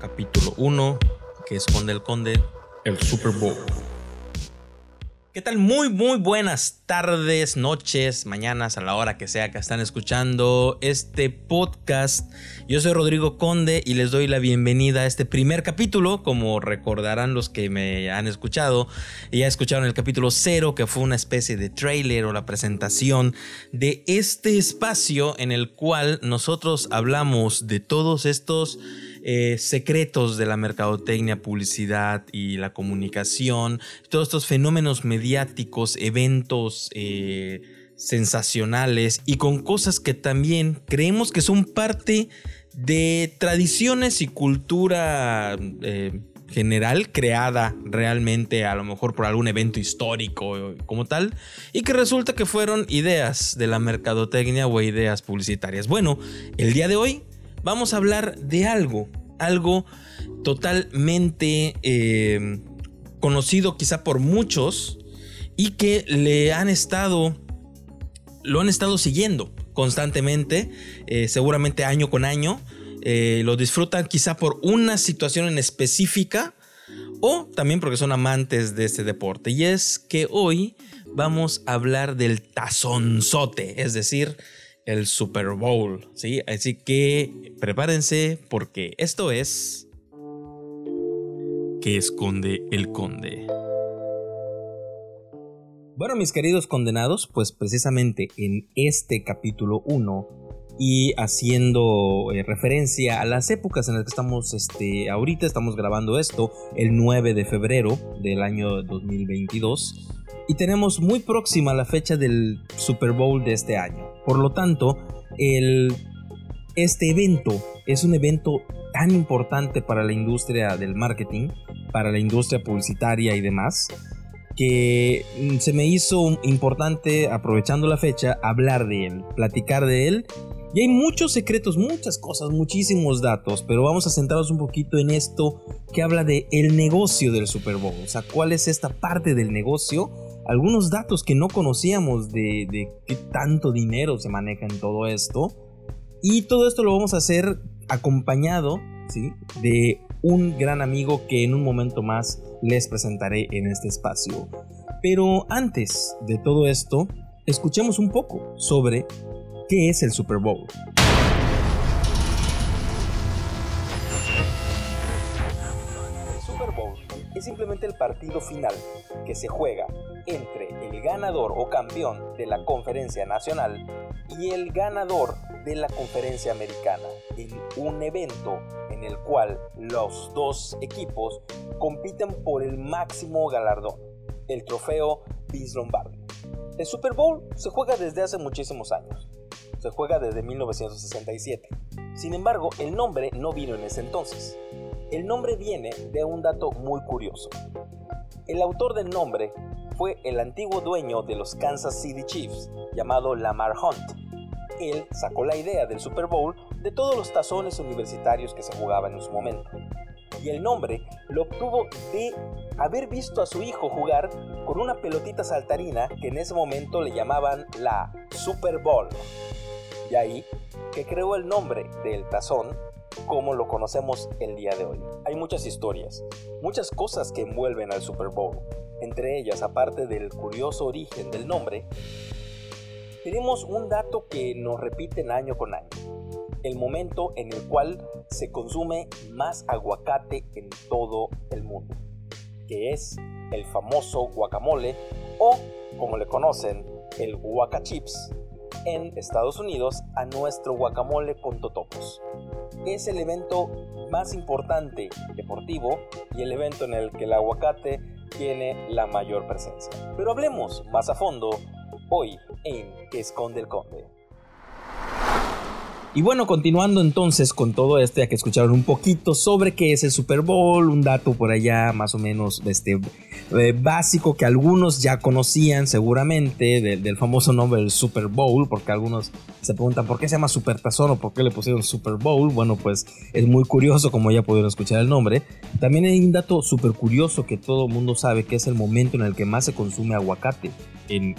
capítulo 1, que esconde el conde, el Super Bowl. ¿Qué tal? Muy, muy buenas tardes, noches, mañanas, a la hora que sea que están escuchando este podcast. Yo soy Rodrigo Conde y les doy la bienvenida a este primer capítulo. Como recordarán los que me han escuchado, ya escucharon el capítulo 0, que fue una especie de trailer o la presentación de este espacio en el cual nosotros hablamos de todos estos eh, secretos de la mercadotecnia, publicidad y la comunicación, todos estos fenómenos mediáticos, eventos eh, sensacionales y con cosas que también creemos que son parte de tradiciones y cultura eh, general creada realmente a lo mejor por algún evento histórico como tal y que resulta que fueron ideas de la mercadotecnia o ideas publicitarias. Bueno, el día de hoy vamos a hablar de algo, algo totalmente eh, conocido quizá por muchos y que le han estado, lo han estado siguiendo constantemente, eh, seguramente año con año. Eh, lo disfrutan quizá por una situación en específica o también porque son amantes de este deporte. Y es que hoy vamos a hablar del tazonzote, es decir, el Super Bowl, ¿sí? Así que prepárense porque esto es... ¿Qué esconde el conde? Bueno, mis queridos condenados, pues precisamente en este capítulo 1 y haciendo eh, referencia a las épocas en las que estamos este, ahorita, estamos grabando esto el 9 de febrero del año 2022 y tenemos muy próxima la fecha del Super Bowl de este año. Por lo tanto, el, este evento es un evento tan importante para la industria del marketing, para la industria publicitaria y demás, que mm, se me hizo importante, aprovechando la fecha, hablar de él, platicar de él. Y hay muchos secretos, muchas cosas, muchísimos datos, pero vamos a centrarnos un poquito en esto que habla de el negocio del Super Bowl, o sea, cuál es esta parte del negocio algunos datos que no conocíamos de, qué tanto dinero se maneja en todo esto. Y todo esto lo vamos a hacer acompañado ¿sí? de un gran amigo que en un momento más les presentaré en este espacio. Pero antes de todo esto, escuchemos un poco sobre qué es el Super Bowl. Es simplemente el partido final que se juega entre el ganador o campeón de la conferencia nacional y el ganador de la conferencia americana en un evento en el cual los dos equipos compiten por el máximo galardón, el trofeo Vince Lombardi. El Super Bowl se juega desde hace muchísimos años. Se juega desde 1967. Sin embargo, el nombre no vino en ese entonces. El nombre viene de un dato muy curioso. El autor del nombre fue el antiguo dueño de los Kansas City Chiefs, llamado Lamar Hunt. Él sacó la idea del Super Bowl de todos los tazones universitarios que se jugaban en su momento. Y el nombre lo obtuvo de haber visto a su hijo jugar con una pelotita saltarina que en ese momento le llamaban la Super Bowl. Y ahí que creó el nombre del tazón como lo conocemos el día de hoy. Hay muchas historias, muchas cosas que envuelven al Super Bowl. Entre ellas, aparte del curioso origen del nombre, tenemos un dato que nos repiten año con año. El momento en el cual se consume más aguacate en todo el mundo, que es el famoso guacamole o, como le conocen, el guacachips en Estados Unidos a nuestro guacamole con totopos es el evento más importante deportivo y el evento en el que el aguacate tiene la mayor presencia. Pero hablemos más a fondo hoy en ¿Qué esconde el conde? Y bueno, continuando entonces con todo esto, ya que escucharon un poquito sobre qué es el Super Bowl, un dato por allá más o menos este, eh, básico que algunos ya conocían seguramente del famoso nombre del Super Bowl, porque algunos se preguntan por qué se llama Super Tazón o por qué le pusieron Super Bowl. Bueno, pues es muy curioso como ya pudieron escuchar el nombre. También hay un dato súper curioso que todo el mundo sabe, que es el momento en el que más se consume aguacate en,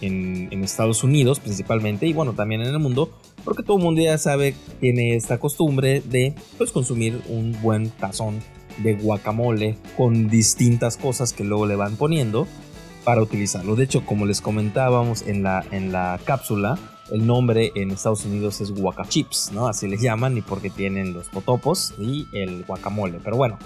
en Estados Unidos principalmente y bueno, también en el mundo porque todo el mundo ya sabe, tiene esta costumbre de pues, consumir un buen tazón de guacamole con distintas cosas que luego le van poniendo para utilizarlo. De hecho, como les comentábamos en la, en la cápsula, el nombre en Estados Unidos es guacachips, ¿no? Así les llaman y porque tienen los potopos y el guacamole. Pero bueno,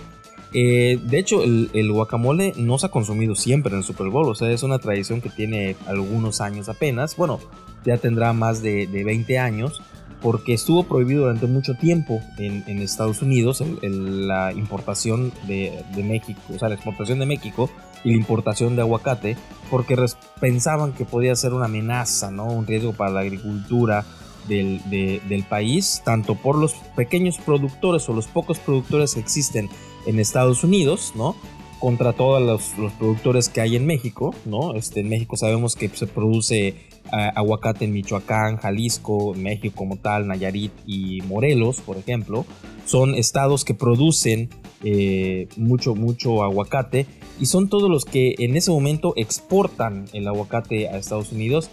eh, de hecho, el, guacamole no se ha consumido siempre en el Super Bowl, o sea, es una tradición que tiene algunos años apenas. Bueno, ya tendrá más de, 20 años, porque estuvo prohibido durante mucho tiempo en, Estados Unidos la importación de, México, o sea, la exportación de México y la importación de aguacate, porque pensaban que podía ser una amenaza, ¿no? Un riesgo para la agricultura del, del país, tanto por los pequeños productores o los pocos productores que existen en Estados Unidos, ¿no? Contra todos los, productores que hay en México, ¿no? Este, en México sabemos que se produce aguacate en Michoacán, Jalisco, México como tal, Nayarit y Morelos, por ejemplo. Son estados que producen eh, mucho, mucho aguacate y son todos los que en ese momento exportan el aguacate a Estados Unidos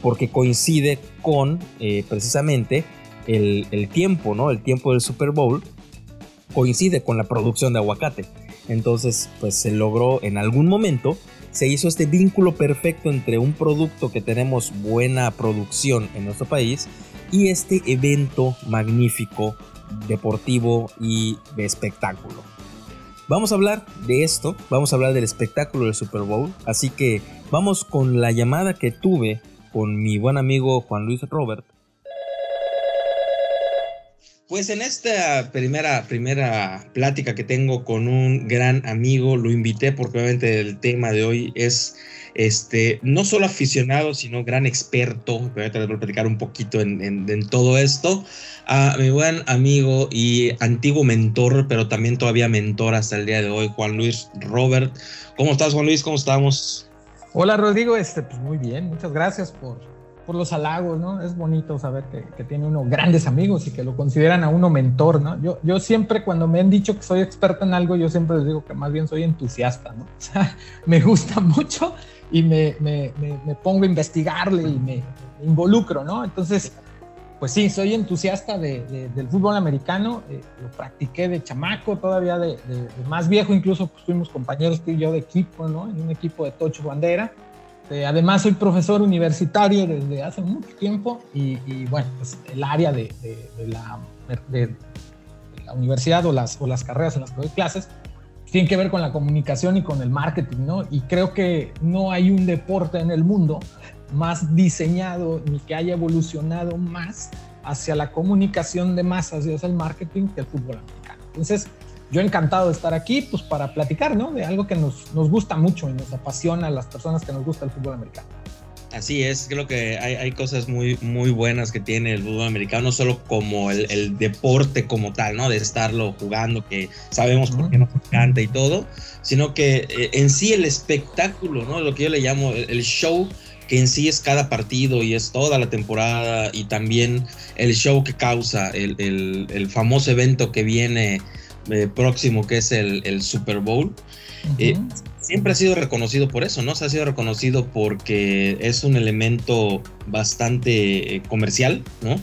porque coincide con eh, precisamente el, el, tiempo, ¿no? El tiempo del Super Bowl coincide con la producción de aguacate. Entonces, pues se logró en algún momento, se hizo este vínculo perfecto entre un producto que tenemos buena producción en nuestro país y este evento magnífico, deportivo y de espectáculo. Vamos a hablar de esto, vamos a hablar del espectáculo del Super Bowl, así que vamos con la llamada que tuve con mi buen amigo Juan Luis Robert pues en esta primera, primera plática que tengo con un gran amigo, lo invité porque obviamente el tema de hoy es este, no solo aficionado, sino gran experto. Voy a platicar un poquito en, en, todo esto. A mi buen amigo y antiguo mentor, pero también todavía mentor hasta el día de hoy, Juan Luis Robert. ¿Cómo estás, Juan Luis? ¿Cómo estamos? Hola, Rodrigo. Este, pues muy bien. Muchas gracias por, por los halagos, ¿no? Es bonito saber que, tiene uno grandes amigos y que lo consideran a uno mentor, ¿no? Yo, yo siempre cuando me han dicho que soy experto en algo, yo siempre les digo que más bien soy entusiasta, ¿no? O sea, me gusta mucho y me, me, me, pongo a investigarle y me, involucro, ¿no? Entonces, pues sí, soy entusiasta de, del fútbol americano, eh, lo practiqué de chamaco, todavía de, más viejo, incluso pues, fuimos compañeros tú y yo de equipo, ¿no? En un equipo de Tocho Bandera este, además, soy profesor universitario desde hace mucho tiempo y, bueno, pues el área de, la, universidad o las, o las carreras en las que doy clases tienen que ver con la comunicación y con el marketing, ¿no? Y creo que no hay un deporte en el mundo más diseñado ni que haya evolucionado más hacia la comunicación de masas y hacia el marketing que el fútbol americano. Entonces, yo encantado de estar aquí, pues para platicar, ¿no? De algo que nos, nos gusta mucho y nos apasiona a las personas que nos gusta el fútbol americano. Así es, creo que hay, hay, cosas muy, muy buenas que tiene el fútbol americano, no solo como el, el deporte como tal, ¿no? De estarlo jugando, que sabemos por qué nos encanta y todo, sino que eh, en sí el espectáculo, ¿no? Lo que yo le llamo el show, que en sí es cada partido y es toda la temporada y también el show que causa, el, el, el famoso evento que viene eh, próximo que es el, Super Bowl, eh, siempre ha sido reconocido por eso, ¿no? Se ha sido reconocido porque es un elemento bastante eh, comercial, ¿no?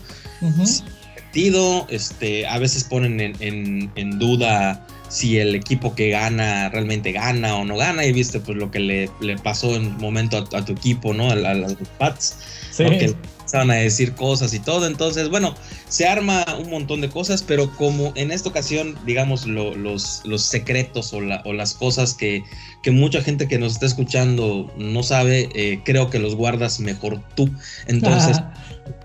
este, a veces ponen en, duda si el equipo que gana realmente gana o no gana, y viste pues lo que le, pasó en un momento a, tu equipo, ¿no? A, los Pats. Sí van a decir cosas y todo. Entonces, bueno, se arma un montón de cosas, pero como en esta ocasión, digamos, los, los secretos o, las cosas que, mucha gente que nos está escuchando no sabe, eh, creo que los guardas mejor tú. Entonces,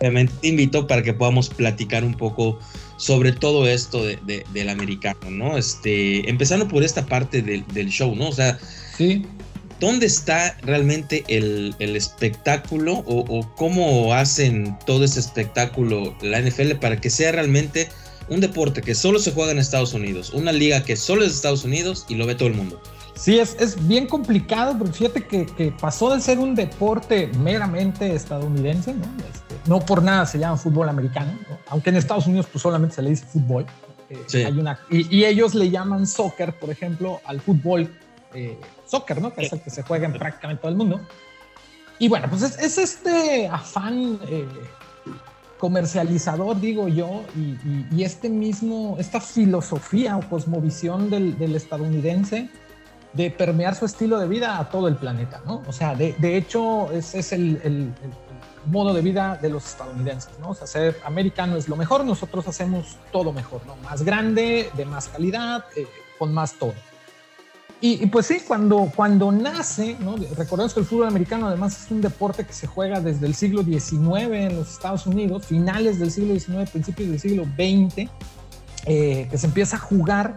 obviamente te invito para que podamos platicar un poco sobre todo esto del americano, ¿no? Este, empezando por esta parte del, del show, ¿no? O sea, sí. ¿Dónde está realmente el, espectáculo o, cómo hacen todo ese espectáculo la NFL para que sea realmente un deporte que solo se juega en Estados Unidos, una liga que solo es de Estados Unidos y lo ve todo el mundo? Sí, es, es bien complicado, porque fíjate que, pasó de ser un deporte meramente estadounidense, ¿no? Este, no por nada se llama fútbol americano, aunque en Estados Unidos pues solamente se le dice fútbol. Eh, hay una, y, y, ellos le llaman soccer, por ejemplo, al fútbol eh, soccer, ¿no? Que es el que se juega en prácticamente todo el mundo. Y bueno, pues es, este afán eh, comercializador, digo yo, y, este mismo, esta filosofía o cosmovisión del, estadounidense de permear su estilo de vida a todo el planeta, ¿no? O sea, de, hecho, ese es el, modo de vida de los estadounidenses, ¿no? O sea, ser americano es lo mejor, nosotros hacemos todo mejor, ¿no? Más grande, de más calidad, eh, con más todo. Y, pues sí, cuando, cuando nace, ¿no? recordemos que el fútbol americano además es un deporte que se juega desde el siglo XIX en los Estados Unidos, finales del siglo XIX, principios del siglo XX, eh, que se empieza a jugar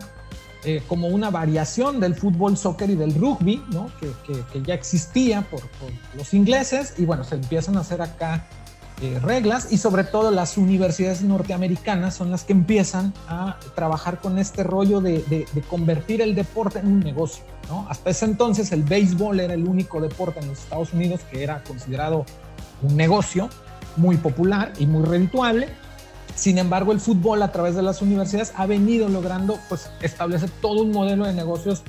eh, como una variación del fútbol, soccer y del rugby, ¿no? que, que, ya existía por, por, los ingleses, y bueno, se empiezan a hacer acá eh, reglas y sobre todo las universidades norteamericanas son las que empiezan a trabajar con este rollo de, convertir el deporte en un negocio. Hasta ese entonces el béisbol era el único deporte en los Estados Unidos que era considerado un negocio muy popular y muy redituable. Sin embargo, el fútbol a través de las universidades ha venido logrando pues, establecer todo un modelo de negocios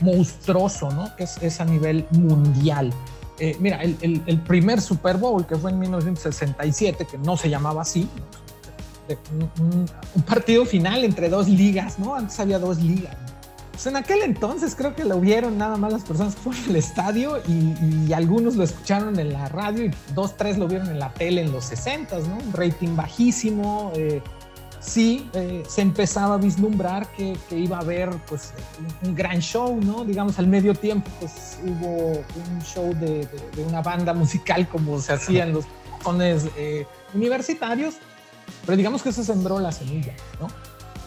monstruoso, ¿no? que es a nivel mundial. Eh, mira, el, primer Super Bowl que fue en 1967, que no se llamaba así, un, partido final entre dos ligas, ¿no? Antes había dos ligas. Pues en aquel entonces creo que lo vieron nada más las personas que fueron al estadio y, algunos lo escucharon en la radio y dos, tres lo vieron en la tele en los 60, ¿no? Un rating bajísimo. Eh, sí eh, se empezaba a vislumbrar que, iba a haber pues un, gran show, ¿no? Digamos, al medio tiempo pues hubo un show de, una banda musical como se hacía en los cones eh, universitarios, pero digamos que se sembró la semilla, ¿no?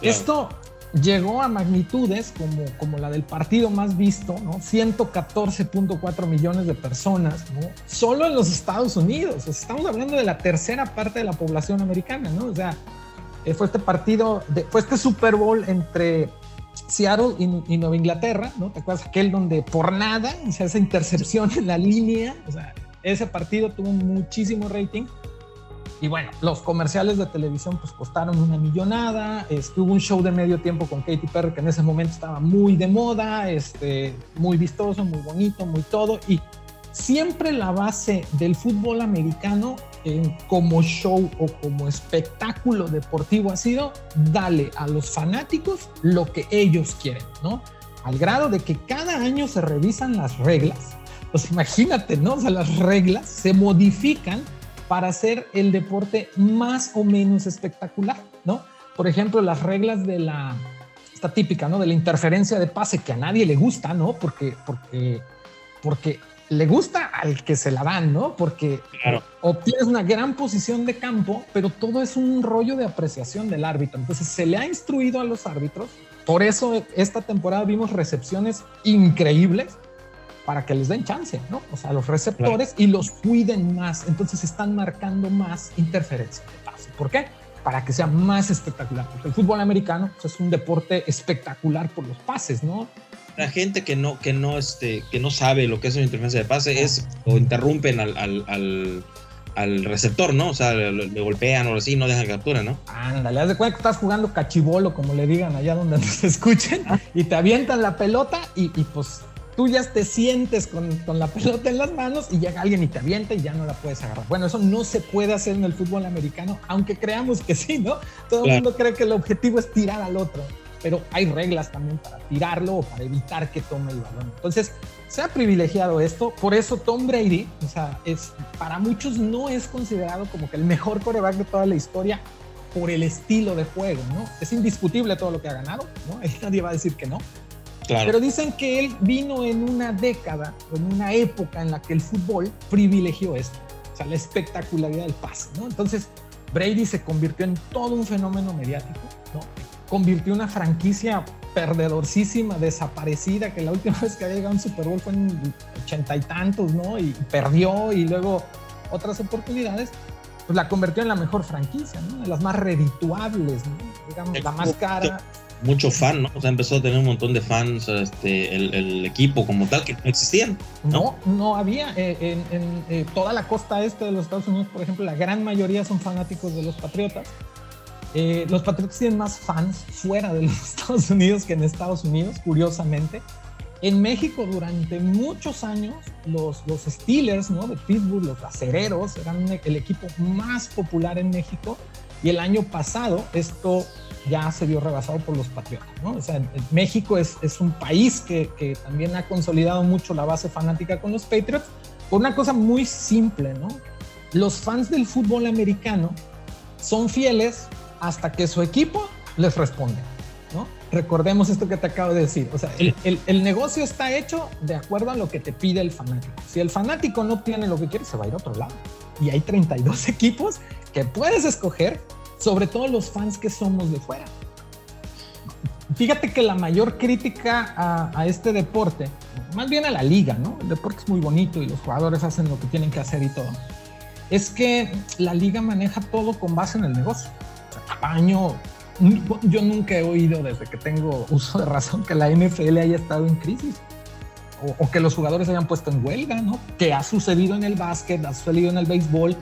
Esto llegó a magnitudes como, como la del partido más visto, ¿no? 114.4 millones de personas, ¿no? Solo en los Estados Unidos, estamos hablando de la tercera parte de la población americana, ¿no? O sea, fue este partido, fue este Super Bowl entre Seattle y, Nueva Inglaterra, ¿no? ¿Te acuerdas aquel donde por nada, sea, esa intercepción en la línea, o sea, ese partido tuvo muchísimo rating. Y bueno, los comerciales de televisión pues costaron una millonada. Estuvo un show de medio tiempo con Katy Perry que en ese momento estaba muy de moda, este, muy vistoso, muy bonito, muy todo. Y siempre la base del fútbol americano como show o como espectáculo deportivo ha sido dale a los fanáticos lo que ellos quieren, ¿no? Al grado de que cada año se revisan las reglas. Pues imagínate, ¿no? O sea, las reglas se modifican para hacer el deporte más o menos espectacular, ¿no? Por ejemplo, las reglas de la, esta típica, ¿no? De la interferencia de pase que a nadie le gusta, ¿no? Porque, porque, porque le gusta al que se la dan, ¿no? Porque obtienes una gran posición de campo, pero todo es un rollo de apreciación del árbitro. Entonces se le ha instruido a los árbitros. Por eso esta temporada vimos recepciones increíbles para que les den chance, ¿no? O sea, los receptores y los cuiden más. Entonces están marcando más interferencia de pase. ¿Por qué? Para que sea más espectacular. Porque el fútbol americano pues, es un deporte espectacular por los pases, ¿no? La gente que no, que no, este, que no sabe lo que es una interferencia de pase es o interrumpen al, al, al, receptor, ¿no? O sea, le, golpean o así, no dejan captura, ¿no? Ándale, haz de cuenta que estás jugando cachibolo, como le digan allá donde nos escuchen, ah. y te avientan la pelota y, y pues tú ya te sientes con, con, la pelota en las manos y llega alguien y te avienta y ya no la puedes agarrar. Bueno, eso no se puede hacer en el fútbol americano, aunque creamos que sí, ¿no? Todo el mundo cree que el objetivo es tirar al otro pero hay reglas también para tirarlo o para evitar que tome el balón. Entonces, se ha privilegiado esto, por eso Tom Brady, o sea, es, para muchos no es considerado como que el mejor coreback de toda la historia por el estilo de juego, ¿no? Es indiscutible todo lo que ha ganado, ¿no? Nadie va a decir que no. Claro. Pero dicen que él vino en una década, en una época en la que el fútbol privilegió esto, o sea, la espectacularidad del pase, ¿no? Entonces, Brady se convirtió en todo un fenómeno mediático, ¿no? Convirtió una franquicia perdedorcísima, desaparecida, que la última vez que había llegado a un Super Bowl fue en ochenta y tantos, ¿no? Y perdió y luego otras oportunidades, pues la convirtió en la mejor franquicia, ¿no? De las más redituables, ¿no? Digamos, la más cara. Mucho fan, ¿no? O sea, empezó a tener un montón de fans, este, el, equipo como tal, que no existían. No, no, había. Eh, en, eh, toda la costa este de los Estados Unidos, por ejemplo, la gran mayoría son fanáticos de los Patriotas. Eh, los Patriots tienen más fans fuera de los Estados Unidos que en Estados Unidos, curiosamente. En México durante muchos años los, los Steelers ¿no? de Pittsburgh, los acereros, eran el equipo más popular en México y el año pasado esto ya se vio rebasado por los Patriotas. ¿no? O sea, México es, es un país que, que, también ha consolidado mucho la base fanática con los Patriots por una cosa muy simple. ¿no? Los fans del fútbol americano son fieles hasta que su equipo les responde. ¿no? Recordemos esto que te acabo de decir. O sea, el, el, el, negocio está hecho de acuerdo a lo que te pide el fanático. Si el fanático no tiene lo que quiere, se va a ir a otro lado. Y hay 32 equipos que puedes escoger sobre todo los fans que somos de fuera. Fíjate que la mayor crítica a, a, este deporte, más bien a la liga, ¿no? El deporte es muy bonito y los jugadores hacen lo que tienen que hacer y todo. Es que la liga maneja todo con base en el negocio. O sea, cada año, yo nunca he oído desde que tengo uso de razón que la NFL haya estado en crisis. O, que los jugadores hayan puesto en huelga, ¿no? Que ha sucedido en el básquet, ha sucedido en el béisbol,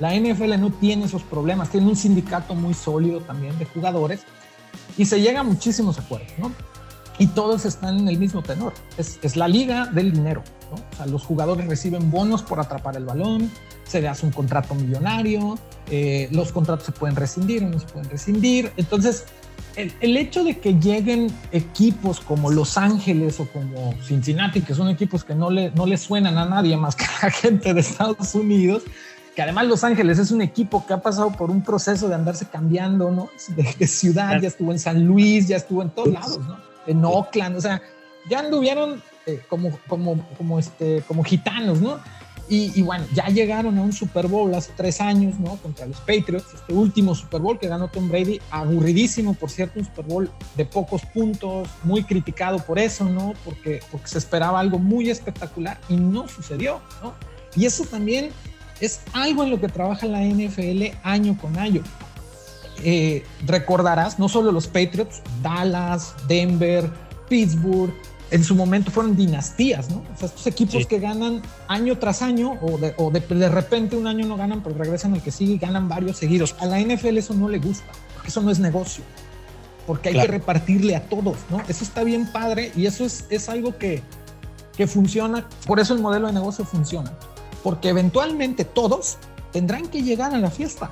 la NFL no tiene esos problemas, tiene un sindicato muy sólido también de jugadores y se llega a muchísimos acuerdos, ¿no? Y todos están en el mismo tenor. Es la liga del dinero, ¿no? O sea, los jugadores reciben bonos por atrapar el balón, se le hace un contrato millonario, eh, los contratos se pueden rescindir o no se pueden rescindir. Entonces, el, el, hecho de que lleguen equipos como Los Ángeles o como Cincinnati, que son equipos que no le, no le suenan a nadie más que a la gente de Estados Unidos, que además Los Ángeles es un equipo que ha pasado por un proceso de andarse cambiando, ¿no? De, de ciudad, ya estuvo en San Luis, ya estuvo en todos lados, ¿no? En Oakland, o sea, ya anduvieron eh, como, como, como, este, como gitanos, ¿no? Y, y, bueno, ya llegaron a un Super Bowl hace tres años, ¿no? Contra los Patriots, este último Super Bowl que ganó Tom Brady, aburridísimo, por cierto, un Super Bowl de pocos puntos, muy criticado por eso, ¿no? Porque, porque se esperaba algo muy espectacular y no sucedió, ¿no? Y eso también es algo en lo que trabaja la NFL año con año. Eh, recordarás, no solo los Patriots, Dallas, Denver, Pittsburgh, en su momento fueron dinastías, ¿no? O sea, estos equipos sí. que ganan año tras año o, de, o de, de, repente un año no ganan, pero regresan al que sigue y ganan varios seguidos. A la NFL eso no le gusta, porque eso no es negocio, porque hay claro. que repartirle a todos, ¿no? Eso está bien padre y eso es, es algo que, que funciona, por eso el modelo de negocio funciona porque eventualmente todos tendrán que llegar a la fiesta.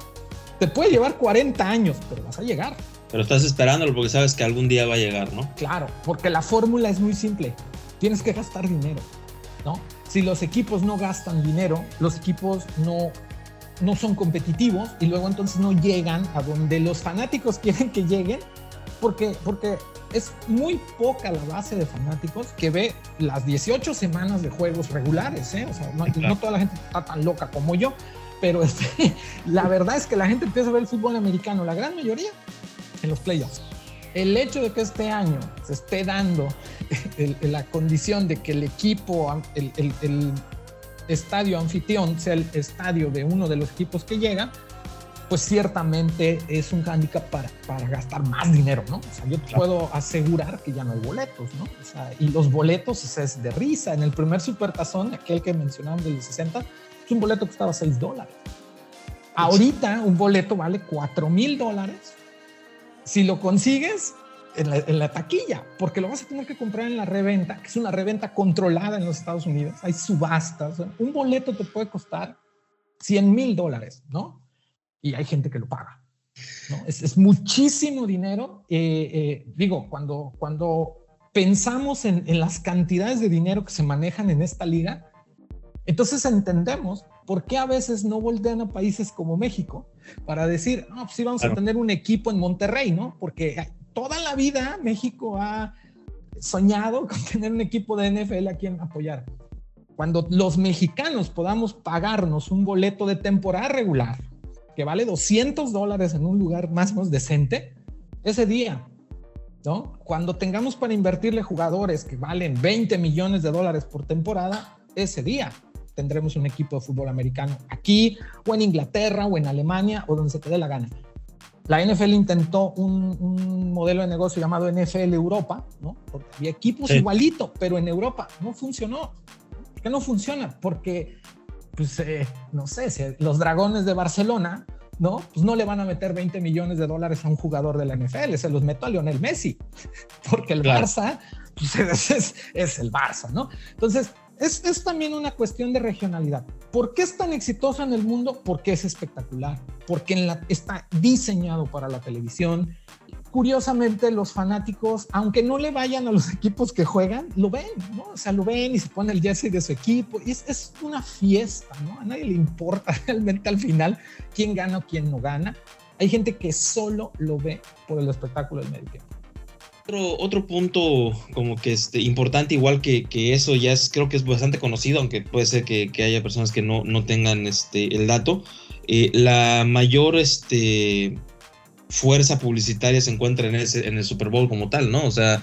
Te puede llevar 40 años, pero vas a llegar. Pero estás esperándolo porque sabes que algún día va a llegar, ¿no? Claro, porque la fórmula es muy simple. Tienes que gastar dinero, ¿no? Si los equipos no gastan dinero, los equipos no, no son competitivos y luego entonces no llegan a donde los fanáticos quieren que lleguen, porque, porque es muy poca la base de fanáticos que ve las 18 semanas de juegos regulares, ¿eh? O sea, no, claro. no, toda la gente está tan loca como yo, pero este, la verdad es que la gente empieza a ver el fútbol americano, la gran mayoría, en los playoffs. El hecho de que este año se esté dando el, el, la condición de que el equipo, el, el estadio anfitrión sea el estadio de uno de los equipos que llega, pues ciertamente es un hándicap para, para, gastar más dinero, ¿no? O sea, yo te puedo asegurar que ya no hay boletos, ¿no? O sea, y los boletos o sea, es de risa. En el primer supertazón, aquel que mencionamos del 60, es un boleto que costaba 6 dólares. Ahorita un boleto vale 4 mil dólares si lo consigues en la, taquilla, porque lo vas a tener que comprar en la reventa, que es una reventa controlada en los Estados Unidos. Hay subastas. Un boleto te puede costar 100 mil dólares, ¿no? y hay gente que lo paga. es, muchísimo dinero. Eh, eh, digo, cuando, cuando pensamos en, en, las cantidades de dinero que se manejan en esta liga, entonces entendemos por qué a veces no voltean a países como México para decir, no, pues sí vamos claro. a tener un equipo en Monterrey, ¿no? Porque toda la vida México ha soñado con tener un equipo de NFL a quien apoyar. Cuando los mexicanos podamos pagarnos un boleto de temporada regular, que vale 200 dólares en un lugar más o menos decente, ese día, ¿no? Cuando tengamos para invertirle jugadores que valen 20 millones de dólares por temporada, ese día tendremos un equipo de fútbol americano aquí o en Inglaterra o en Alemania o donde se te dé la gana. La NFL intentó un, un modelo de negocio llamado NFL Europa, ¿no? Porque había equipos sí. igualito, pero en Europa no funcionó. ¿Por qué no funciona? Porque pues, eh, no sé, los dragones de Barcelona, ¿no? Pues no le van a meter 20 millones de dólares a un jugador de la NFL, se los meto a Lionel Messi, porque el claro. Barça pues es, el Barça, ¿no? Entonces, es, también una cuestión de regionalidad. ¿Por qué es tan exitoso en el mundo? Porque es espectacular, porque está diseñado para la televisión, curiosamente los fanáticos, aunque no le vayan a los equipos que juegan, lo ven, ¿no? O sea, lo ven y se pone el jersey de su equipo. Y es, una fiesta, ¿no? A nadie le importa realmente al final quién gana o quién no gana. Hay gente que solo lo ve por el espectáculo del medio. Otro, otro punto como que este, importante, igual que, que, eso ya es, creo que es bastante conocido, aunque puede ser que, que haya personas que no, no tengan este, el dato. Eh, la mayor este, fuerza publicitaria se encuentra en, ese, en el Super Bowl como tal, ¿no? O sea,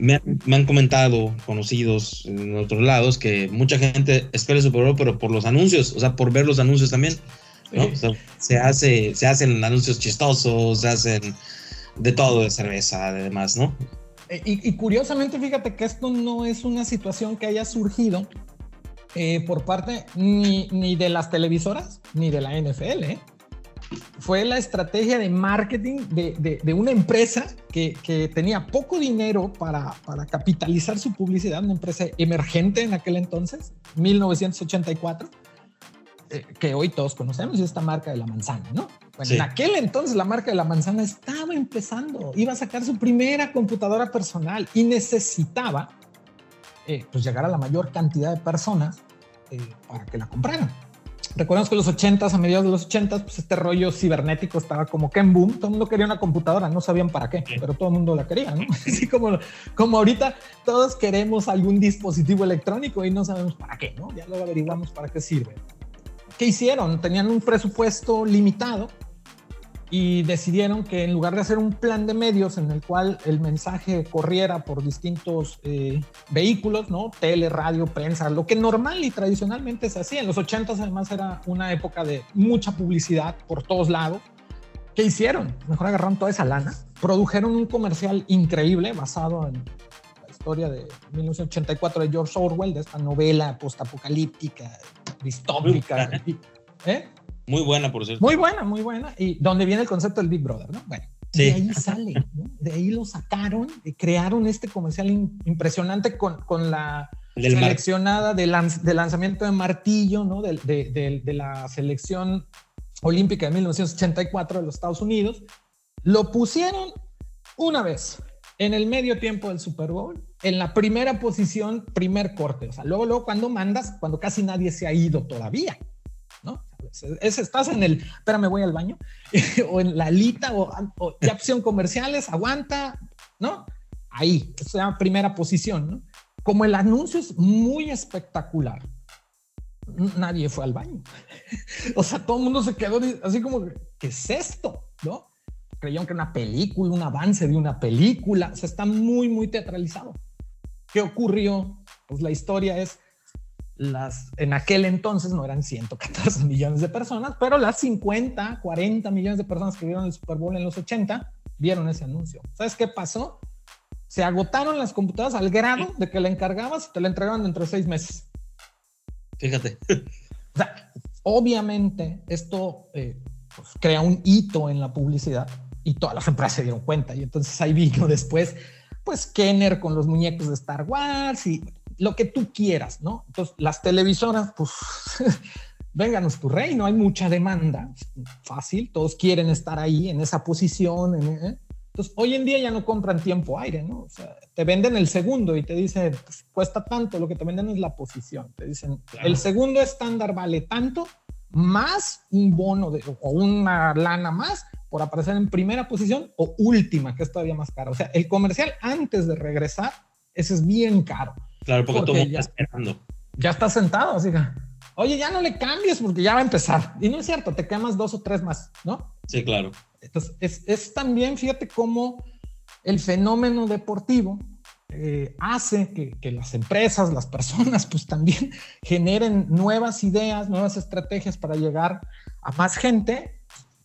me, han comentado conocidos en otros lados que mucha gente espera el Super Bowl, pero por los anuncios, o sea, por ver los anuncios también, ¿no? O sea, se, hace, se hacen anuncios chistosos, se hacen de todo, de cerveza, de demás, ¿no? Eh, y, curiosamente, fíjate que esto no es una situación que haya surgido eh, por parte ni, ni de las televisoras ni de la NFL, ¿eh? fue la estrategia de marketing de, una empresa que, tenía poco dinero para, capitalizar su publicidad, una empresa emergente en aquel entonces, 1984, eh, que hoy todos conocemos, esta marca de la manzana, ¿no? Bueno, en aquel entonces la marca de la manzana estaba empezando, iba a sacar su primera computadora personal y necesitaba eh, pues llegar a la mayor cantidad de personas eh, para que la compraran. Recordemos que los 80 a mediados de los 80 pues este rollo cibernético estaba como que en boom. Todo el mundo quería una computadora, no sabían para qué, pero todo el mundo la quería, ¿no? Así como, como ahorita todos queremos algún dispositivo electrónico y no sabemos para qué, ¿no? Ya lo averiguamos para qué sirve. ¿Qué hicieron? Tenían un presupuesto limitado y decidieron que en lugar de hacer un plan de medios en el cual el mensaje corriera por distintos eh, vehículos, ¿no? Tele, radio, prensa, lo que normal y tradicionalmente se hacía. En los 80 además era una época de mucha publicidad por todos lados. ¿Qué hicieron? Mejor agarraron toda esa lana, produjeron un comercial increíble basado en la historia de 1984 de George Orwell, de esta novela postapocalíptica, distópica. ¿Eh? Muy buena, por cierto. Muy buena, muy buena. Y donde viene el concepto del Big Brother, ¿no? Bueno, de ahí sale, ¿no? De ahí lo sacaron, y crearon este comercial impresionante con, con la seleccionada de, lanzamiento de martillo, ¿no? De, de, de, la selección olímpica de 1984 de los Estados Unidos. Lo pusieron una vez en el medio tiempo del Super Bowl, en la primera posición, primer corte. O sea, luego, luego cuando mandas, cuando casi nadie se ha ido todavía, ¿no? Es, estás en el, espérame, voy al baño, o en la lita, o, ya opción comerciales, aguanta, ¿no? Ahí, es la primera posición, ¿no? Como el anuncio es muy espectacular, nadie fue al baño. o sea, todo el mundo se quedó así como, ¿qué es esto? ¿No? Creyeron que era una película, un avance de una película, o sea, está muy, muy teatralizado. ¿Qué ocurrió? Pues la historia es las, en aquel entonces no eran 114 millones de personas, pero las 50, 40 millones de personas que vieron el Super Bowl en los 80 vieron ese anuncio. ¿Sabes qué pasó? Se agotaron las computadoras al grado de que la encargabas y te la entregaban dentro de seis meses. Fíjate. O sea, obviamente esto eh, pues, crea un hito en la publicidad y todas las empresas se dieron cuenta. Y entonces ahí vino después, pues Kenner con los muñecos de Star Wars y lo que tú quieras, ¿no? Entonces, las televisoras, pues, vénganos tu reino, hay mucha demanda, fácil, todos quieren estar ahí en esa posición. ¿eh? Entonces, hoy en día ya no compran tiempo aire, ¿no? O sea, te venden el segundo y te dicen, pues, cuesta tanto, lo que te venden es la posición. Te dicen, el segundo estándar vale tanto, más un bono de, o una lana más por aparecer en primera posición o última, que es todavía más caro. O sea, el comercial antes de regresar, ese es bien caro. Claro, porque, todo ya, está esperando. Ya está sentado, así que, oye, ya no le cambies porque ya va a empezar. Y no es cierto, te quemas dos o tres más, ¿no? Sí, claro. Entonces, es, también, fíjate cómo el fenómeno deportivo eh, hace que, las empresas, las personas, pues también generen nuevas ideas, nuevas estrategias para llegar a más gente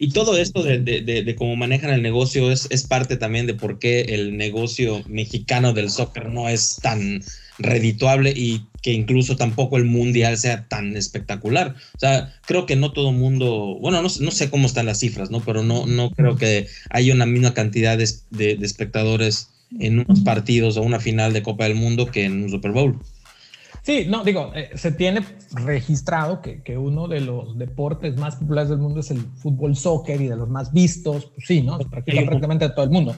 y todo esto de, de, cómo manejan el negocio es, parte también de por qué el negocio mexicano del soccer no es tan redituable y que incluso tampoco el mundial sea tan espectacular. O sea, creo que no todo mundo, bueno, no, no sé cómo están las cifras, ¿no? Pero no, no creo que haya una misma cantidad de espectadores en unos partidos o una final de Copa del Mundo que en un Super Bowl. Sí, no, digo, eh, se tiene registrado que, que, uno de los deportes más populares del mundo es el fútbol soccer y de los más vistos, pues sí, ¿no? Practica prácticamente de todo el mundo.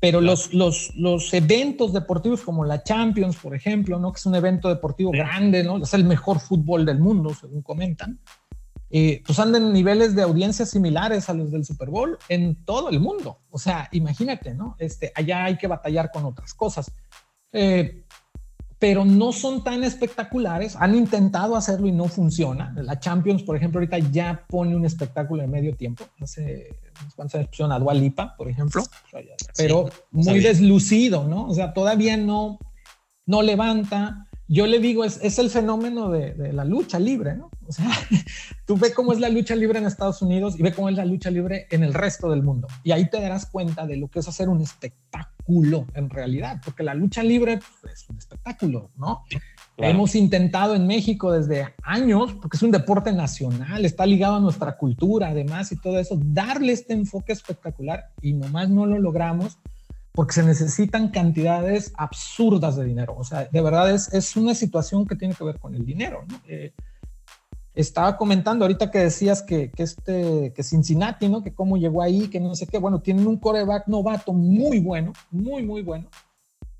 Pero los, los, los eventos deportivos como la Champions, por ejemplo, ¿no? Que es un evento deportivo grande, ¿no? Es el mejor fútbol del mundo, según comentan. Eh, pues andan en niveles de audiencia similares a los del Super Bowl en todo el mundo. O sea, imagínate, ¿no? Este, allá hay que batallar con otras cosas. Eh, pero no son tan espectaculares. Han intentado hacerlo y no funciona. La Champions, por ejemplo, ahorita ya pone un espectáculo de medio tiempo. Hace cuantos años pusieron a Dualipa, por ejemplo, pero muy deslucido, ¿no? O sea, todavía no, no levanta. Yo le digo, es, es el fenómeno de, de, la lucha libre, ¿no? O sea, tú ve cómo es la lucha libre en Estados Unidos y ve cómo es la lucha libre en el resto del mundo. Y ahí te darás cuenta de lo que es hacer un espectáculo en realidad, porque la lucha libre pues, es un espectáculo, ¿no? Hemos intentado en México desde años, porque es un deporte nacional, está ligado a nuestra cultura además y todo eso, darle este enfoque espectacular y nomás no lo logramos porque se necesitan cantidades absurdas de dinero. O sea, de verdad es, es una situación que tiene que ver con el dinero, ¿no? Eh, estaba comentando ahorita que decías que, que, este, que Cincinnati, ¿no? Que cómo llegó ahí, que no sé qué. Bueno, tienen un coreback novato muy bueno, muy, muy bueno,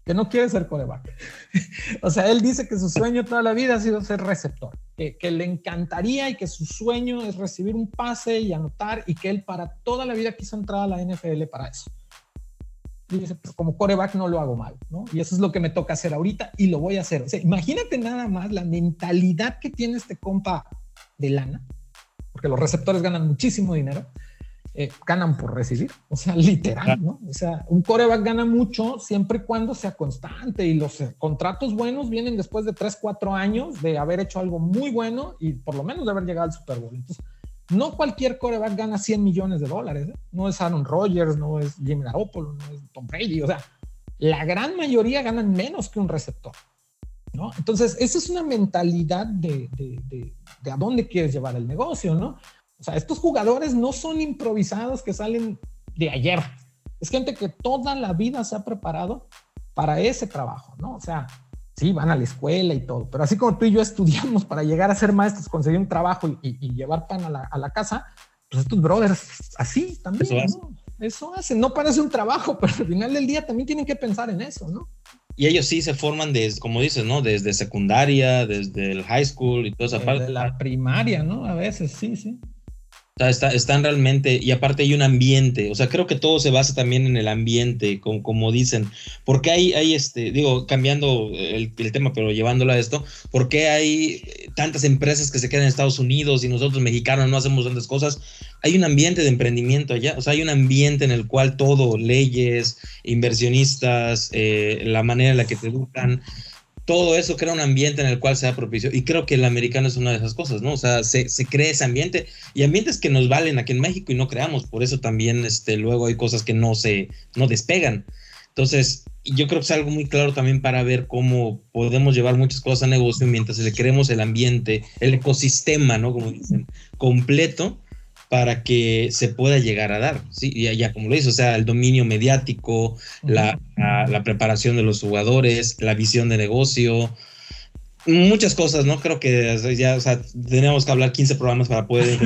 que no quiere ser coreback. o sea, él dice que su sueño toda la vida ha sido ser receptor, que, que, le encantaría y que su sueño es recibir un pase y anotar y que él para toda la vida quiso entrar a la NFL para eso. Pero como coreback no lo hago mal, ¿no? Y eso es lo que me toca hacer ahorita y lo voy a hacer. O sea, imagínate nada más la mentalidad que tiene este compa de lana, porque los receptores ganan muchísimo dinero, eh, ganan por recibir, o sea, literal, ¿no? O sea, un coreback gana mucho siempre y cuando sea constante y los eh, contratos buenos vienen después de 3, 4 años de haber hecho algo muy bueno y por lo menos de haber llegado al Super Bowl. Entonces, no cualquier coreback gana 100 millones de dólares, ¿eh? no es Aaron Rodgers, no es Jimmy Garoppolo, no es Tom Brady, o sea, la gran mayoría ganan menos que un receptor. ¿no? Entonces, esa es una mentalidad de, de, de, a dónde quieres llevar el negocio, ¿no? O sea, estos jugadores no son improvisados que salen de ayer. Es gente que toda la vida se ha preparado para ese trabajo, ¿no? O sea, sí, van a la escuela y todo, pero así como tú y yo estudiamos para llegar a ser maestros, conseguir un trabajo y, llevar pan a la, a la, casa, pues estos brothers así también, eso, ¿no? eso hacen. No parece un trabajo, pero al final del día también tienen que pensar en eso, ¿no? Y ellos sí se forman desde, como dices, ¿no? Desde secundaria, desde el high school y toda esa parte. De la primaria, ¿no? A veces, sí, sí. Sea, están realmente, y aparte hay un ambiente, o sea, creo que todo se basa también en el ambiente, como, dicen, porque hay, hay este, digo, cambiando el, tema, pero llevándolo a esto, ¿por qué hay tantas empresas que se quedan en Estados Unidos y nosotros mexicanos no hacemos tantas cosas? Hay un ambiente de emprendimiento allá, o sea, hay un ambiente en el cual todo, leyes, inversionistas, eh, la manera en la que te educan, todo eso crea un ambiente en el cual sea propicio. Y creo que el americano es una de esas cosas, ¿no? O sea, se, se, crea ese ambiente y ambientes que nos valen aquí en México y no creamos. Por eso también este, luego hay cosas que no se no despegan. Entonces, yo creo que es algo muy claro también para ver cómo podemos llevar muchas cosas a negocio mientras le creemos el ambiente, el ecosistema, ¿no? Como dicen, completo para que se pueda llegar a dar, ¿sí? Ya, ya como lo dice, o sea, el dominio mediático, la, la, la, preparación de los jugadores, la visión de negocio, muchas cosas, ¿no? Creo que ya, o sea, tenemos que hablar 15 programas para poder...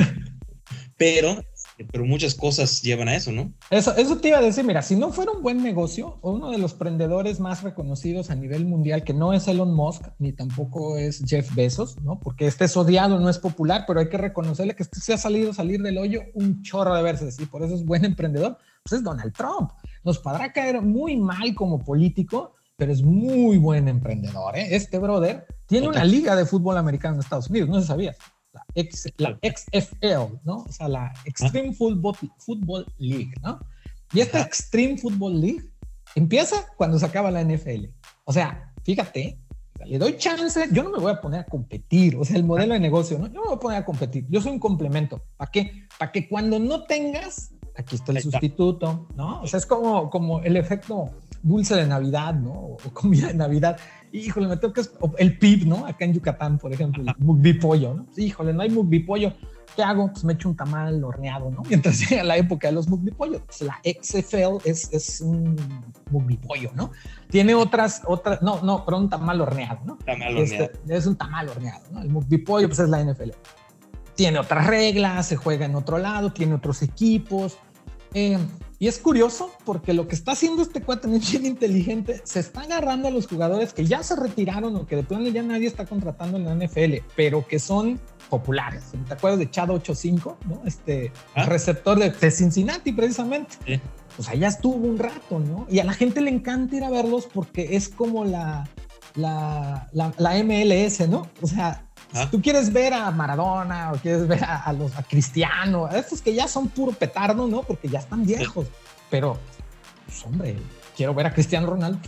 pero pero muchas cosas llevan a eso, ¿no? Eso, eso te iba a decir, mira, si no fuera un buen negocio, uno de los prendedores más reconocidos a nivel mundial, que no es Elon Musk, ni tampoco es Jeff Bezos, ¿no? Porque este es odiado, no es popular, pero hay que reconocerle que este se ha salido salir del hoyo un chorro de veces, y por eso es buen emprendedor, pues es Donald Trump. Nos podrá caer muy mal como político, pero es muy buen emprendedor, ¿eh? Este brother tiene una liga de fútbol americano en Estados Unidos, no se sabía la, XFL, ¿no? O sea, la Extreme Football, Football League, ¿no? Y esta Extreme Football League empieza cuando se acaba la NFL. O sea, fíjate, le doy chance, yo no me voy a poner a competir, o sea, el modelo de negocio, ¿no? Yo no me voy a poner a competir, yo soy un complemento. ¿Para qué? Para que cuando no tengas, aquí está el sustituto, ¿no? O sea, es como, como el efecto dulce de Navidad, ¿no? O comida de Navidad híjole, me toca el PIB, ¿no? Acá en Yucatán, por ejemplo, el mugbi pollo, ¿no? Híjole, no hay mugbi pollo. ¿qué hago? Pues me echo un tamal horneado, ¿no? Mientras llega la época de los pollo. Pues la XFL es, es un pollo, ¿no? Tiene otras, otras, no, no, pero un tamal horneado, ¿no? Tamal este, horneado. es un tamal horneado, ¿no? El pollo, pues es la NFL. Tiene otras reglas, se juega en otro lado, tiene otros equipos. Eh, y es curioso porque lo que está haciendo este cuate es bien inteligente. Se está agarrando a los jugadores que ya se retiraron o que de plano ya nadie está contratando en la NFL, pero que son populares. ¿Te acuerdas de Chad 85? ¿no? Este ¿Ah? receptor de, Cincinnati, precisamente. Sí. O sea, ya estuvo un rato, ¿no? Y a la gente le encanta ir a verlos porque es como la, la, la, MLS, ¿no? O sea, ¿Ah? tú quieres ver a Maradona o quieres ver a, los a Cristiano, a estos que ya son puro petardo, ¿no? Porque ya están viejos. Pero, pues, hombre, quiero ver a Cristiano Ronaldo.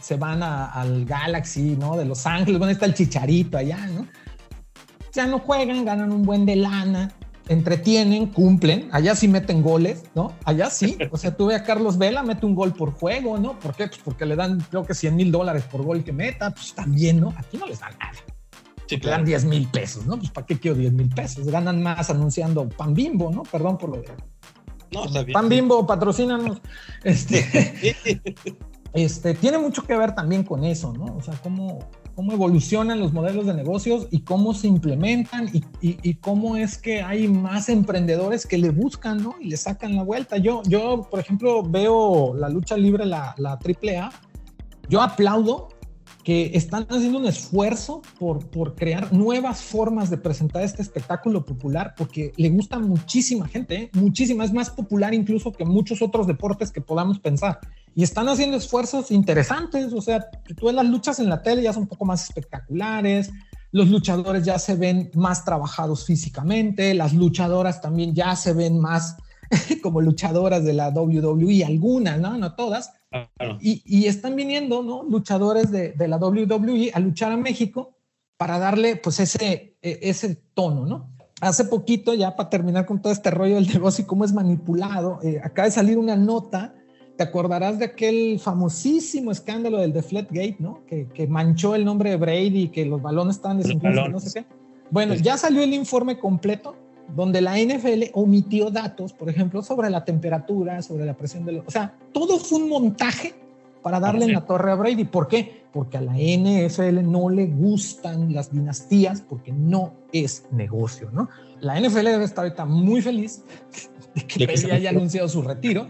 se van al Galaxy, ¿no? De Los Ángeles, bueno, está el Chicharito allá, ¿no? ya no juegan, ganan un buen de lana, entretienen, cumplen. Allá sí meten goles, ¿no? Allá sí. O sea, tuve a Carlos Vela, mete un gol por juego, ¿no? ¿Por qué? Pues porque le dan, creo que 100 mil dólares por gol que meta. Pues también, ¿no? Aquí no les dan nada. Sí, Le dan 10 mil pesos, ¿no? Pues ¿para qué quiero 10 mil pesos? Ganan más anunciando pan bimbo, ¿no? Perdón por lo de. No, está bien. Pan bimbo, patrocínanos. Este, este, tiene mucho que ver también con eso, ¿no? O sea, cómo, cómo evolucionan los modelos de negocios y cómo se implementan y, y, cómo es que hay más emprendedores que le buscan, ¿no? Y le sacan la vuelta. Yo, yo por ejemplo, veo la lucha libre, la, la AAA. Yo aplaudo que están haciendo un esfuerzo por, por crear nuevas formas de presentar este espectáculo popular porque le gusta muchísima gente, ¿eh? muchísima, es más popular incluso que muchos otros deportes que podamos pensar y están haciendo esfuerzos interesantes. O sea, tú ves las luchas en la tele ya son un poco más espectaculares, los luchadores ya se ven más trabajados físicamente, las luchadoras también ya se ven más como luchadoras de la WWE, algunas, ¿no? No todas. Y, y, están viniendo, ¿no? Luchadores de, de, la WWE a luchar a México para darle, pues, ese, e, ese tono, ¿no? Hace poquito, ya para terminar con todo este rollo del negocio y cómo es manipulado, eh, acaba de salir una nota te acordarás de aquel famosísimo escándalo del Deflategate, ¿no? Que, que, manchó el nombre de Brady, que los balones estaban desinflados, no sé qué. Bueno, ya salió el informe completo donde la NFL omitió datos, por ejemplo, sobre la temperatura, sobre la presión del... O sea, todo fue un montaje para darle en la torre a Brady. ¿Por qué? Porque a la NFL no le gustan las dinastías porque no es negocio, ¿no? La NFL debe estar ahorita muy feliz de que Brady haya anunciado su retiro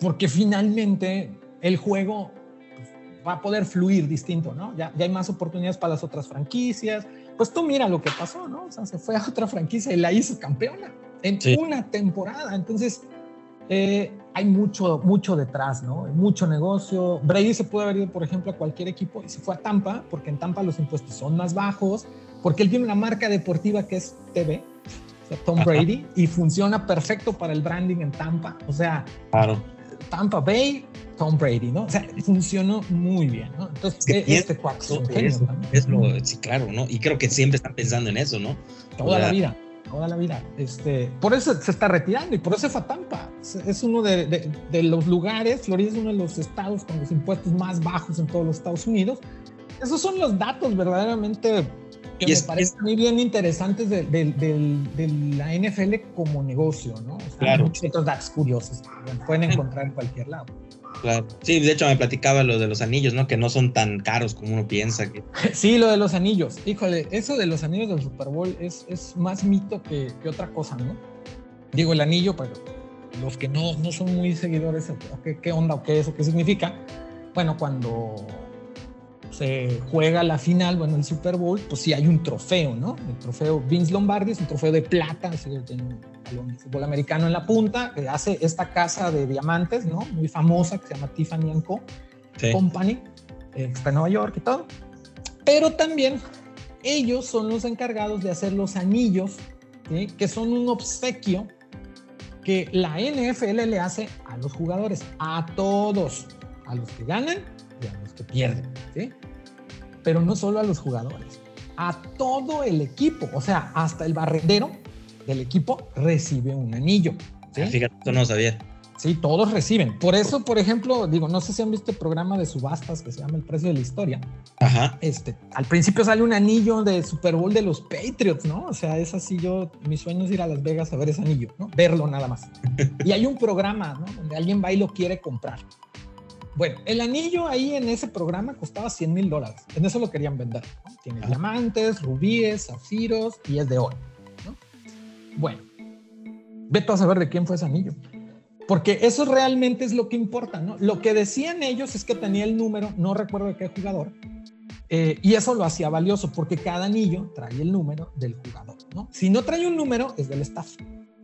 porque finalmente el juego pues, va a poder fluir distinto, ¿no? Ya, ya, hay más oportunidades para las otras franquicias. Pues tú mira lo que pasó, ¿no? O sea, se fue a otra franquicia y la hizo campeona en una temporada. Entonces, eh, hay mucho, mucho detrás, ¿no? Mucho negocio. Brady se puede haber ido, por ejemplo, a cualquier equipo y se fue a Tampa, porque en Tampa los impuestos son más bajos, porque él tiene una marca deportiva que es TV, o sea, Tom Brady, y funciona perfecto para el branding en Tampa. O sea, claro Tampa Bay, Tom Brady, ¿no? O sea, funcionó muy bien, ¿no? Entonces, este cuarto es, es, lo, sí, claro, ¿no? Y creo que siempre están pensando en eso, ¿no? Toda la vida, toda la vida. Este, por eso se está retirando y por eso fue a Tampa. Es uno de, de, de los lugares, Florida es uno de los estados con los impuestos más bajos en todos los Estados Unidos. Esos son los datos verdaderamente que me parecen muy bien interesantes de, la NFL como negocio, ¿no? claro. Muchos datos curiosos que pueden encontrar en cualquier lado. Claro. Sí, de hecho me platicaba lo de los anillos, ¿no? Que no son tan caros como uno piensa. Que... Sí, lo de los anillos. Híjole, eso de los anillos del Super Bowl es, es más mito que, que otra cosa, ¿no? Digo, el anillo, pero los que no, no son muy seguidores, ¿qué, ¿qué onda o qué es o qué significa? Bueno, cuando se juega la final, bueno, el Super Bowl, pues sí hay un trofeo, ¿no? El trofeo Vince Lombardi es un trofeo de plata, es el fútbol americano en la punta, que hace esta casa de diamantes, ¿no? Muy famosa, que se llama Tiffany Co. Company, eh, está en Nueva York y todo. Pero también ellos son los encargados de hacer los anillos, que son un obsequio que la NFL le hace a los jugadores, a todos, a los que ganan y a los que pierden. ¿sí? Pero no solo a los jugadores, a todo el equipo, o sea, hasta el barrendero del equipo recibe un anillo. ¿sí? Ah, fíjate, esto no sabía. Sí, todos reciben. Por eso, por ejemplo, digo, no sé si han visto el programa de subastas que se llama El Precio de la Historia. Ajá. Este, al principio sale un anillo de Super Bowl de los Patriots, ¿no? O sea, es así yo, mi sueño es ir a Las Vegas a ver ese anillo, ¿no? Verlo nada más. y hay un programa, ¿no? Donde alguien va y lo quiere comprar. Bueno, el anillo ahí en ese programa costaba 100 mil dólares. En eso lo querían vender. ¿no? Tiene diamantes, rubíes, zafiros y es de oro. ¿no? Bueno, vete a saber de quién fue ese anillo. Porque eso realmente es lo que importa, ¿no? Lo que decían ellos es que tenía el número, no recuerdo de qué jugador, eh, y eso lo hacía valioso porque cada anillo trae el número del jugador, ¿no? Si no trae un número, es del staff,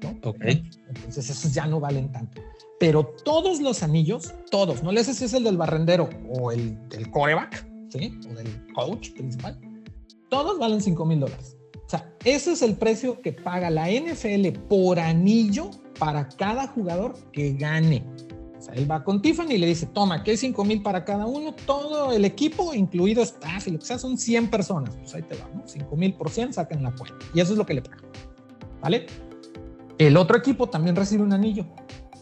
¿no? Ok. Entonces esos ya no valen tanto. Pero todos los anillos, todos, no le sé si es el del barrendero o el del coreback, ¿sí? O del coach principal, todos valen 5 mil dólares. O sea, ese es el precio que paga la NFL por anillo para cada jugador que gane. O sea, él va con Tiffany y le dice, toma, aquí hay 5 mil para cada uno, todo el equipo, incluido staff y lo que sea, son 100 personas. Pues ahí te va, ¿no? 5 mil por 100, sacan la cuenta. Y eso es lo que le pagan. ¿Vale? El otro equipo también recibe un anillo.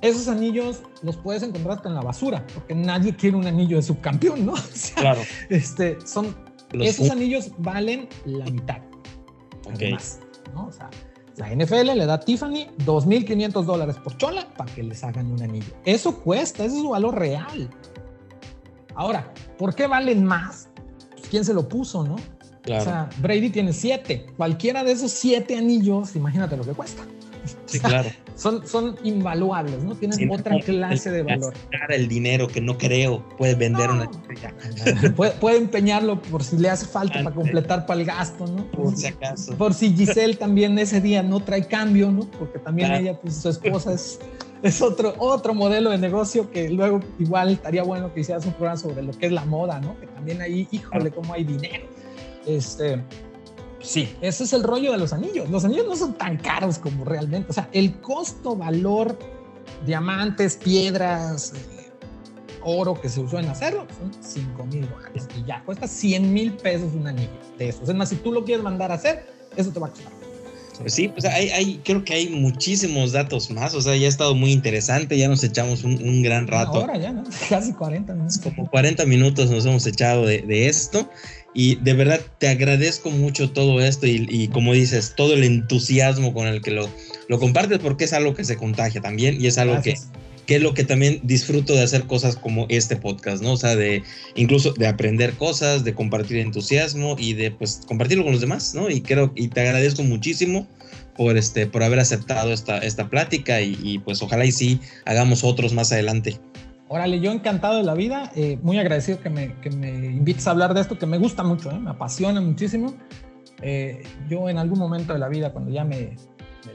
Esos anillos los puedes encontrar hasta en la basura, porque nadie quiere un anillo de subcampeón, ¿no? O sea, Claro. este, son, Los esos anillos valen la mitad. Ok. Además, ¿no? O sea, la NFL le da a Tiffany 2.500 dólares por chola para que les hagan un anillo. Eso cuesta, ese es su valor real. Ahora, ¿por qué valen más? Pues, ¿Quién se lo puso, no? Claro. O sea, Brady tiene siete. Cualquiera de esos siete anillos, imagínate lo que cuesta. Sí, claro. Son, son invaluables, ¿no? Tienen Sí, otra no, clase de valor. El dinero que no creo puede vender No. una puede, puede empeñarlo por si le hace falta para completar para el gasto, ¿no? Por si acaso. Por si Giselle también ese día no trae cambio, ¿no? Porque también Claro. ella, pues su esposa es, es otro, otro modelo de negocio que luego igual estaría bueno que hicieras un programa sobre lo que es la moda, ¿no? Que también ahí, híjole, cómo hay dinero. Este, sí, ese es el rollo de los anillos. Los anillos no son tan caros como realmente. O sea, el costo, valor, diamantes, piedras, eh, oro que se usó en hacerlo, son 5 mil dólares. Y ya, cuesta 100 mil pesos un anillo de esos. Es más, si tú lo quieres mandar a hacer, eso te va a costar. Pues sí, sea, hay, hay- creo que hay muchísimos datos más. O sea, ya ha estado muy interesante. Ya nos echamos un, un gran rato. Ahora ya, ¿no? Casi 40 minutos. Como 40 minutos nos hemos echado de, de esto. Y de verdad te agradezco mucho todo esto y, y como dices, todo el entusiasmo con el que lo, lo compartes porque es algo que se contagia también y es algo Gracias. que es lo que también disfruto de hacer cosas como este podcast, ¿no? O sea, de incluso de aprender cosas, de compartir entusiasmo y de pues compartirlo con los demás, ¿no? Y creo y te agradezco muchísimo por este por haber aceptado esta esta plática y, y, pues ojalá y sí hagamos otros más adelante. Órale, yo encantado de la vida, eh, muy agradecido que me, que me invites a hablar de esto, que me gusta mucho, ¿eh? me apasiona muchísimo. Eh, yo en algún momento de la vida, cuando ya me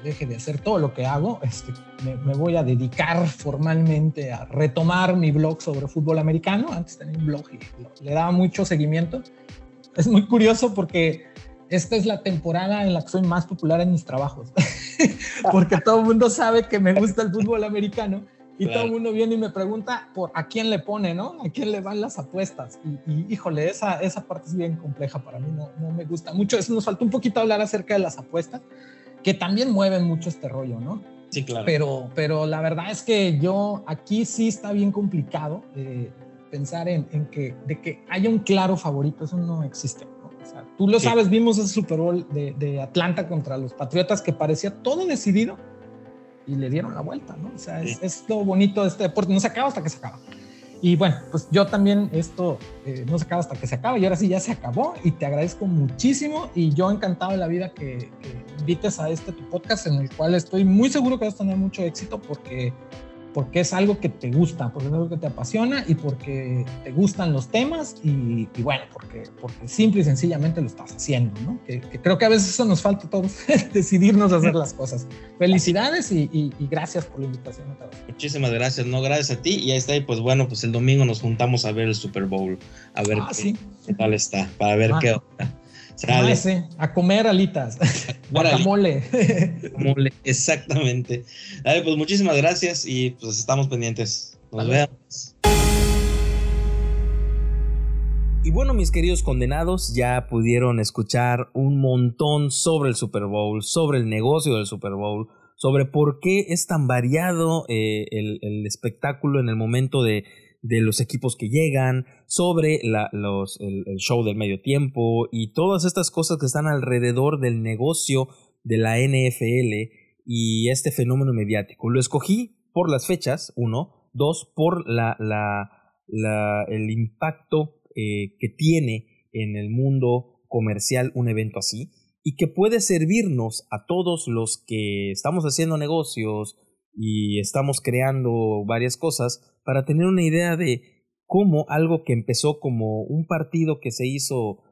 deje de hacer todo lo que hago, este, me, me voy a dedicar formalmente a retomar mi blog sobre fútbol americano. Antes tenía un blog y lo- le daba mucho seguimiento. Es muy curioso porque esta es la temporada en la que soy más popular en mis trabajos, porque todo el mundo sabe que me gusta el fútbol americano y Claro. todo el mundo viene y me pregunta por a quién le pone, ¿no? A quién le van las apuestas. Y, y, híjole, esa, esa parte es bien compleja para mí, no, no me gusta mucho. Eso nos faltó un poquito hablar acerca de las apuestas, que también mueven mucho este rollo, ¿no? Sí, claro. Pero, pero la verdad es que yo aquí sí está bien complicado eh, pensar en, en que, de que haya un claro favorito, eso no existe. ¿no? O sea, tú lo Sí. sabes, vimos ese Super Bowl de, de Atlanta contra los Patriotas que parecía todo decidido y le dieron la vuelta, ¿no? O sea, es, Sí. es lo bonito de este deporte, no se acaba hasta que se acaba. Y bueno, pues yo también esto eh, no se acaba hasta que se acaba y ahora sí ya se acabó y te agradezco muchísimo y yo encantado de la vida que, que invites a este tu podcast en el cual estoy muy seguro que vas a tener mucho éxito porque, porque es algo que te gusta, porque es algo que te apasiona y porque te gustan los temas y, y bueno, porque, porque simple y sencillamente lo estás haciendo, ¿no? Que, que creo que a veces eso nos falta a todos, decidirnos a hacer las cosas. Felicidades y, y- y gracias por la invitación otra. Muchísimas gracias, no, gracias a ti. Y ahí está, y pues bueno, pues el domingo nos juntamos a ver el Super Bowl, a ver Ah, qué, sí. qué tal está, para ver Ah. qué onda. Ah, sí, a comer alitas, guacamole. mole, exactamente. Dale, pues muchísimas gracias y pues estamos pendientes. Nos Vale. vemos. Y bueno, mis queridos condenados, ya pudieron escuchar un montón sobre el Super Bowl, sobre el negocio del Super Bowl, sobre por qué es tan variado eh, el, espectáculo en el momento de, los equipos que llegan, sobre los, el, show del medio tiempo y todas estas cosas que están alrededor del negocio de la NFL y este fenómeno mediático. Lo escogí por las fechas, uno, dos, por la, la, el impacto eh, que tiene en el mundo comercial un evento así y que puede servirnos a todos los que estamos haciendo negocios y estamos creando varias cosas para tener una idea de cómo algo que empezó como un partido que se hizo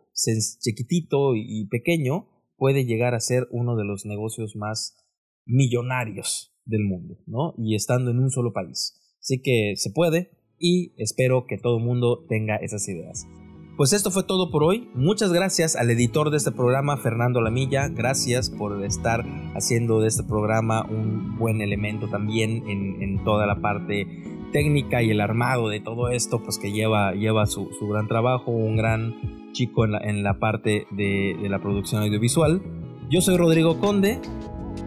chiquitito y pequeño puede llegar a ser uno de los negocios más millonarios del mundo, ¿no? Y estando en un solo país. Así que se puede y espero que todo el mundo tenga esas ideas. Pues esto fue todo por hoy. Muchas gracias al editor de este programa, Fernando Lamilla. Gracias por estar haciendo de este programa un buen elemento también en, toda la parte técnica y el armado de todo esto, pues que lleva, lleva su, gran trabajo, un gran chico en la, parte de, de la producción audiovisual. Yo soy Rodrigo Conde.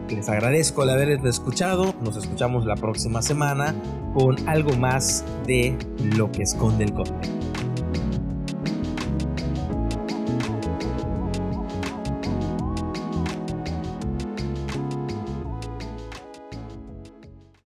Les agradezco el haber escuchado. Nos escuchamos la próxima semana con algo más de lo que esconde el conde.